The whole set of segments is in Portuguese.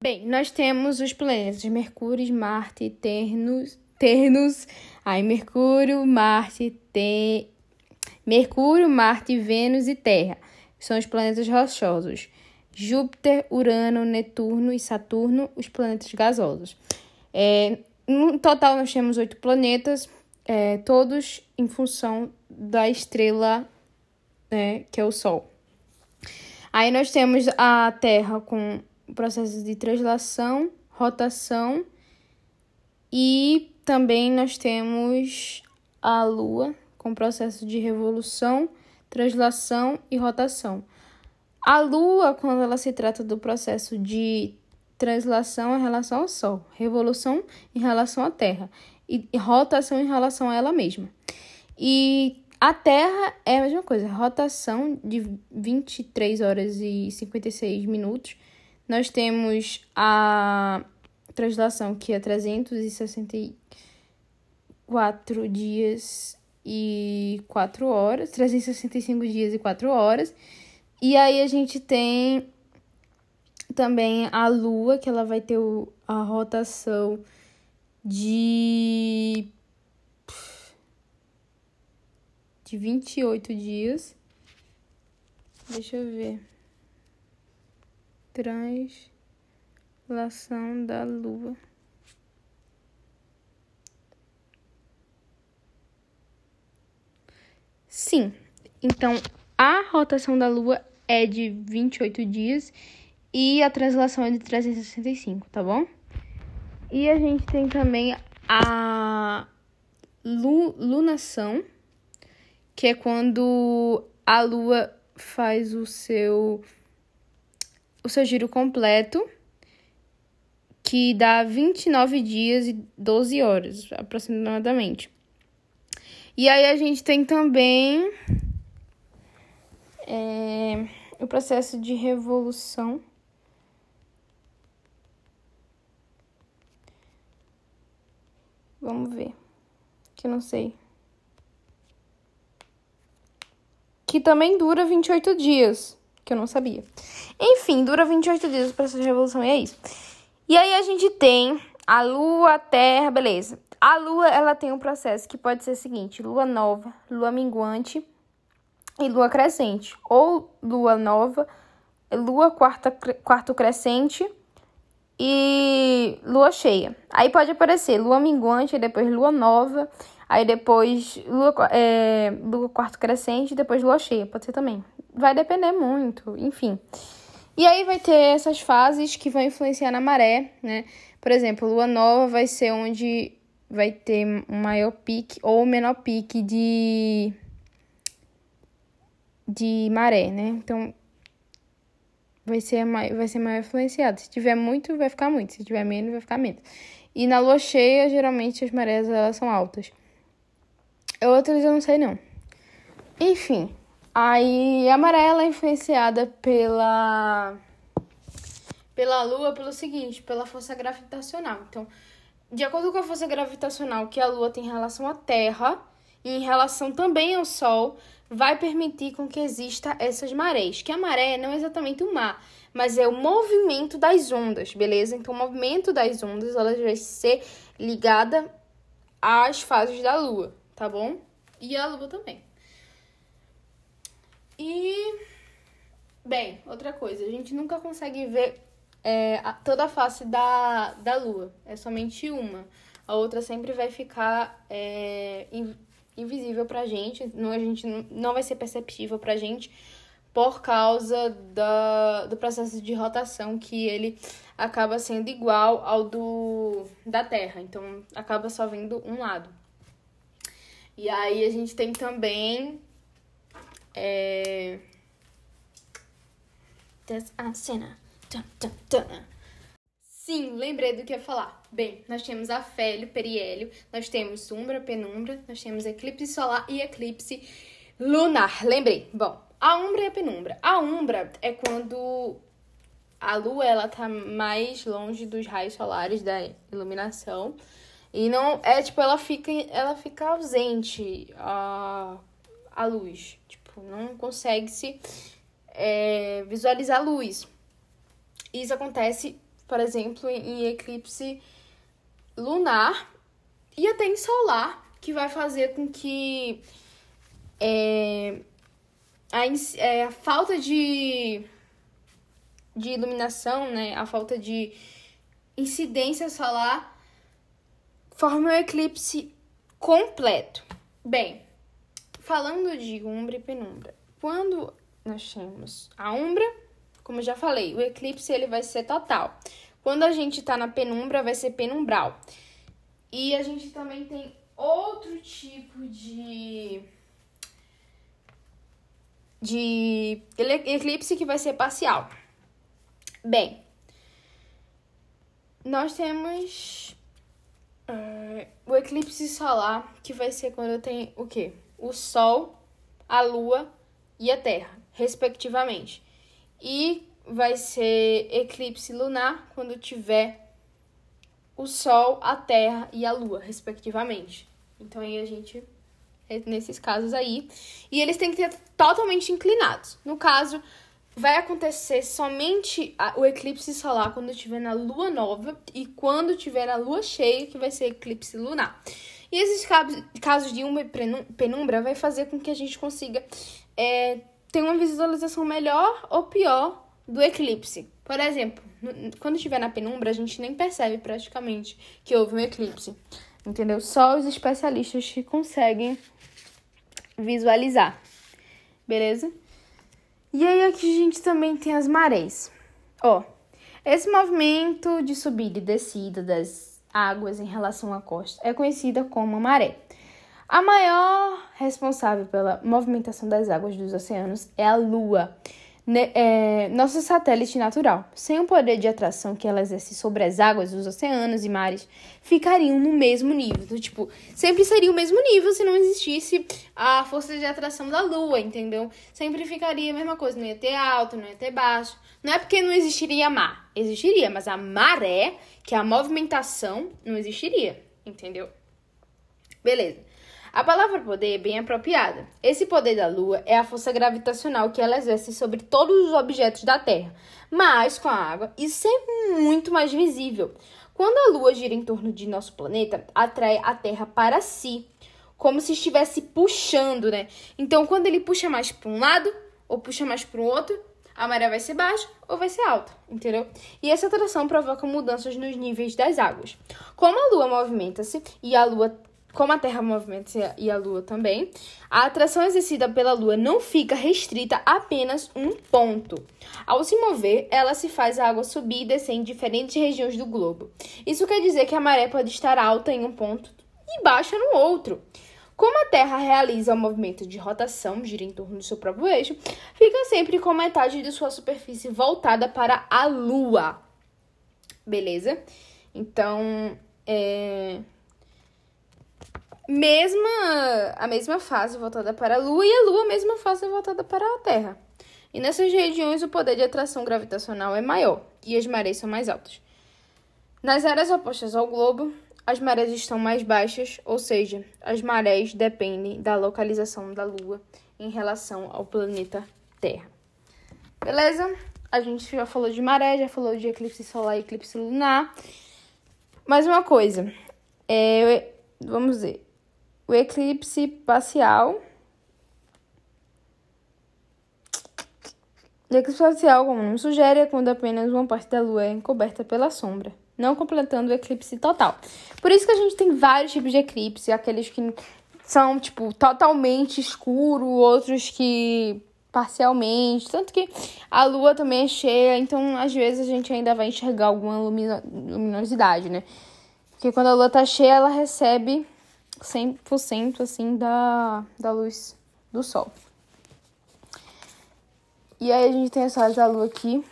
Bem, nós temos os planetas Mercúrio, Marte, Ternos, Ternos, aí Mercúrio, Marte, te... Mercúrio, Marte, Vênus e Terra. São os planetas rochosos. Júpiter, Urano, Netuno e Saturno, os planetas gasosos. É, no total, nós temos oito planetas, é, todos em função da estrela né, que é o Sol. Aí nós temos a Terra com processos de translação, rotação e também nós temos a Lua com processo de revolução, translação e rotação. A Lua, quando ela se trata do processo de translação em relação ao Sol, revolução em relação à Terra e rotação em relação a ela mesma. E a Terra é a mesma coisa, rotação de 23 horas e 56 minutos. Nós temos a translação que é 364 dias e 4 horas, 365 dias e 4 horas. E aí a gente tem também a Lua, que ela vai ter a rotação de de 28 dias. Deixa eu ver. Translação da Lua. Sim. Então, a rotação da Lua é de 28 dias e a translação é de 365, tá bom? E a gente tem também a lunação que é quando a lua faz o seu o seu giro completo, que dá 29 dias e 12 horas aproximadamente. E aí a gente tem também é, o processo de revolução. Vamos ver. Que eu não sei. que também dura 28 dias, que eu não sabia. Enfim, dura 28 dias o processo de revolução e é isso. E aí a gente tem a lua, a terra, beleza. A lua, ela tem um processo que pode ser o seguinte: lua nova, lua minguante e lua crescente. Ou lua nova, lua quarta, quarto crescente e lua cheia. Aí pode aparecer lua minguante, e depois lua nova Aí depois lua, é, lua quarto crescente e depois lua cheia, pode ser também. Vai depender muito, enfim. E aí vai ter essas fases que vão influenciar na maré, né? Por exemplo, lua nova vai ser onde vai ter um maior pique ou menor pique de de maré, né? Então vai ser mais, vai ser mais influenciado. Se tiver muito, vai ficar muito. Se tiver menos, vai ficar menos. E na lua cheia, geralmente as marés elas são altas. Outras eu não sei não. Enfim, aí amarela é influenciada pela pela Lua pelo seguinte, pela força gravitacional. Então, de acordo com a força gravitacional que a Lua tem em relação à Terra e em relação também ao Sol, vai permitir com que exista essas marés. Que a maré não é exatamente o mar, mas é o movimento das ondas, beleza? Então, o movimento das ondas ela vai ser ligada às fases da Lua tá bom? E a lua também. E. Bem, outra coisa, a gente nunca consegue ver é, a, toda a face da, da lua, é somente uma. A outra sempre vai ficar é, in, invisível pra gente, não, a gente não, não vai ser perceptível pra gente por causa da, do processo de rotação que ele acaba sendo igual ao do da Terra. Então acaba só vendo um lado. E aí a gente tem também. É... A cena. Sim, lembrei do que ia falar. Bem, nós temos afélio, periélio, nós temos umbra, penumbra, nós temos eclipse solar e eclipse lunar. Lembrei. Bom, a umbra e a penumbra. A umbra é quando a lua ela tá mais longe dos raios solares da iluminação e não é tipo, ela fica, ela fica ausente a, a luz. Tipo, não consegue se é, visualizar luz. Isso acontece por exemplo, em eclipse lunar e até em solar, que vai fazer com que é, a, é, a falta de, de iluminação, né, a falta de incidência solar forme um eclipse completo. Bem, falando de umbra e penumbra, quando nós temos a umbra, como já falei, o eclipse ele vai ser total. Quando a gente está na penumbra, vai ser penumbral. E a gente também tem outro tipo de de eclipse que vai ser parcial. Bem, nós temos uh, o eclipse solar, que vai ser quando tem o quê? O Sol, a Lua e a Terra, respectivamente. E vai ser eclipse lunar quando tiver o Sol, a Terra e a Lua, respectivamente. Então aí a gente nesses casos aí. E eles têm que ter totalmente inclinados. No caso, vai acontecer somente o eclipse solar quando estiver na lua nova e quando tiver na lua cheia, que vai ser eclipse lunar. E esses casos de uma penumbra vai fazer com que a gente consiga é, ter uma visualização melhor ou pior do eclipse. Por exemplo, quando estiver na penumbra, a gente nem percebe praticamente que houve um eclipse. Entendeu? Só os especialistas que conseguem visualizar. Beleza? E aí aqui a gente também tem as marés. Ó, esse movimento de subida e descida das águas em relação à costa é conhecida como maré. A maior responsável pela movimentação das águas dos oceanos é a Lua, é, nosso satélite natural, sem o poder de atração que ela exerce sobre as águas dos oceanos e mares, ficariam no mesmo nível. Então, tipo, sempre seria o mesmo nível se não existisse a força de atração da Lua, entendeu? Sempre ficaria a mesma coisa, não ia ter alto, não ia ter baixo. Não é porque não existiria mar, existiria, mas a maré, que é a movimentação, não existiria, entendeu? Beleza. A palavra poder é bem apropriada. Esse poder da Lua é a força gravitacional que ela exerce sobre todos os objetos da Terra, mas com a água isso é muito mais visível. Quando a Lua gira em torno de nosso planeta, atrai a Terra para si, como se estivesse puxando, né? Então, quando ele puxa mais para um lado ou puxa mais para o outro, a maré vai ser baixa ou vai ser alta, entendeu? E essa atração provoca mudanças nos níveis das águas. Como a Lua movimenta-se e a Lua como a Terra movimenta e a Lua também, a atração exercida pela Lua não fica restrita a apenas um ponto. Ao se mover, ela se faz a água subir e descer em diferentes regiões do globo. Isso quer dizer que a maré pode estar alta em um ponto e baixa no outro. Como a Terra realiza o movimento de rotação, gira em torno do seu próprio eixo, fica sempre com metade de sua superfície voltada para a Lua. Beleza? Então, é mesma a mesma fase voltada para a Lua e a Lua a mesma fase voltada para a Terra. E nessas regiões o poder de atração gravitacional é maior e as marés são mais altas. Nas áreas opostas ao globo, as marés estão mais baixas, ou seja, as marés dependem da localização da Lua em relação ao planeta Terra. Beleza? A gente já falou de maré, já falou de eclipse solar e eclipse lunar. Mais uma coisa, é, vamos ver o eclipse parcial. O eclipse parcial, como o nome sugere, é quando apenas uma parte da lua é encoberta pela sombra, não completando o eclipse total. Por isso que a gente tem vários tipos de eclipse, aqueles que são, tipo, totalmente escuro, outros que parcialmente, tanto que a lua também é cheia, então às vezes a gente ainda vai enxergar alguma luminosidade, né? Porque quando a lua tá cheia, ela recebe 100% assim da, da luz do sol. E aí a gente tem as fases da lua aqui.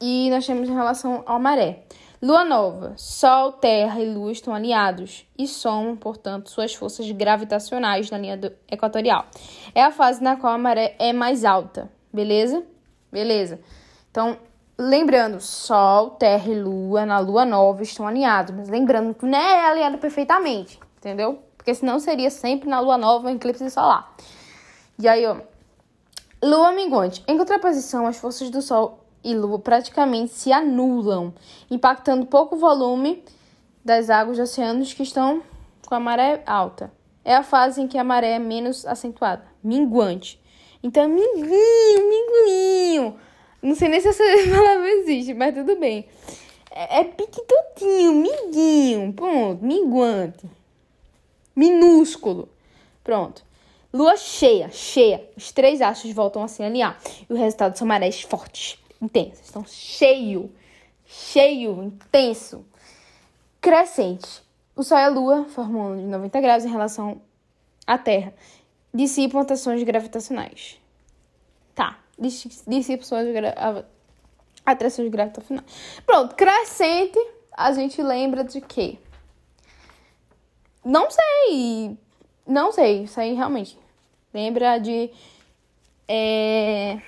E nós temos em relação à maré. Lua nova, Sol, Terra e Lua estão alinhados e somam, portanto, suas forças gravitacionais na linha equatorial. É a fase na qual a maré é mais alta, beleza? Beleza. Então, lembrando, Sol, Terra e Lua na Lua nova estão alinhados, mas lembrando que não é alinhado perfeitamente, entendeu? Porque senão seria sempre na lua nova, eclipse solar. E aí, ó, lua minguante. Em contraposição, as forças do Sol e Lua praticamente se anulam, impactando pouco volume das águas dos oceanos que estão com a maré alta. É a fase em que a maré é menos acentuada, minguante. Então, minguinho, minguinho. Não sei nem se essa palavra existe, mas tudo bem. É, é piquitotinho, miguinho, ponto, minguante. Minúsculo. Pronto. Lua cheia, cheia. Os três astros voltam a se alinhar. E o resultado são marés fortes, intensas. Então, cheio, cheio, intenso. Crescente. O Sol e a Lua formam um de 90 graus em relação à Terra. Dissipam atrações gravitacionais. Tá. Dissipam gra... atrações gravitacionais. Pronto. Crescente, a gente lembra de quê? Não sei. Não sei. Isso aí realmente. Lembra de. É...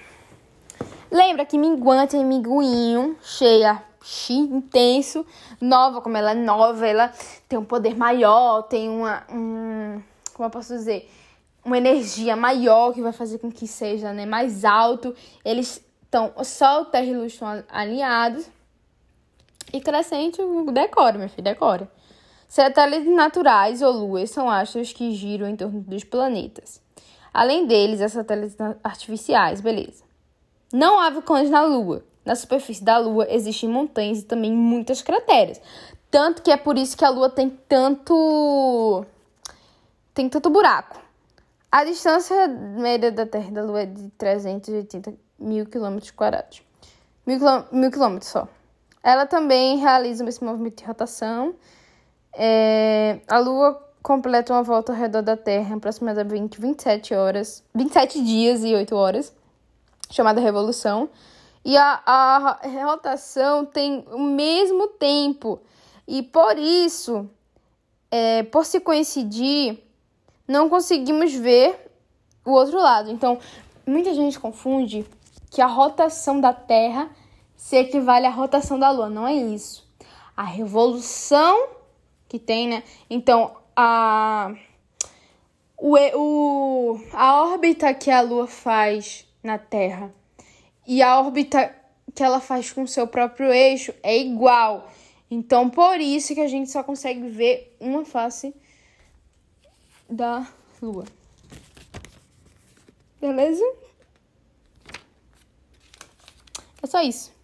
Lembra que minguante é minguinho, cheia, intenso, nova, como ela é nova, ela tem um poder maior, tem uma. Um, como eu posso dizer? Uma energia maior que vai fazer com que seja né, mais alto. Eles estão. Sol, Terra e Lua estão alinhados. E crescente, decora, meu filho, decora. Satélites naturais ou luas são astros que giram em torno dos planetas. Além deles, há satélites artificiais, beleza. Não há vulcões na Lua. Na superfície da Lua existem montanhas e também muitas crateras. Tanto que é por isso que a Lua tem tanto. tem tanto buraco. A distância média da Terra da Lua é de 380 mil quilômetros quadrados. Mil quilômetros só. Ela também realiza esse movimento de rotação. É, a Lua completa uma volta ao redor da Terra em aproximadamente 27 horas, 27 dias e 8 horas, chamada revolução. E a, a rotação tem o mesmo tempo. E por isso, é, por se coincidir, não conseguimos ver o outro lado. Então, muita gente confunde que a rotação da Terra se equivale à rotação da Lua. Não é isso. A revolução que tem, né? Então, a, o, o, a órbita que a Lua faz na Terra e a órbita que ela faz com o seu próprio eixo é igual. Então, por isso que a gente só consegue ver uma face da Lua. Beleza? É só isso.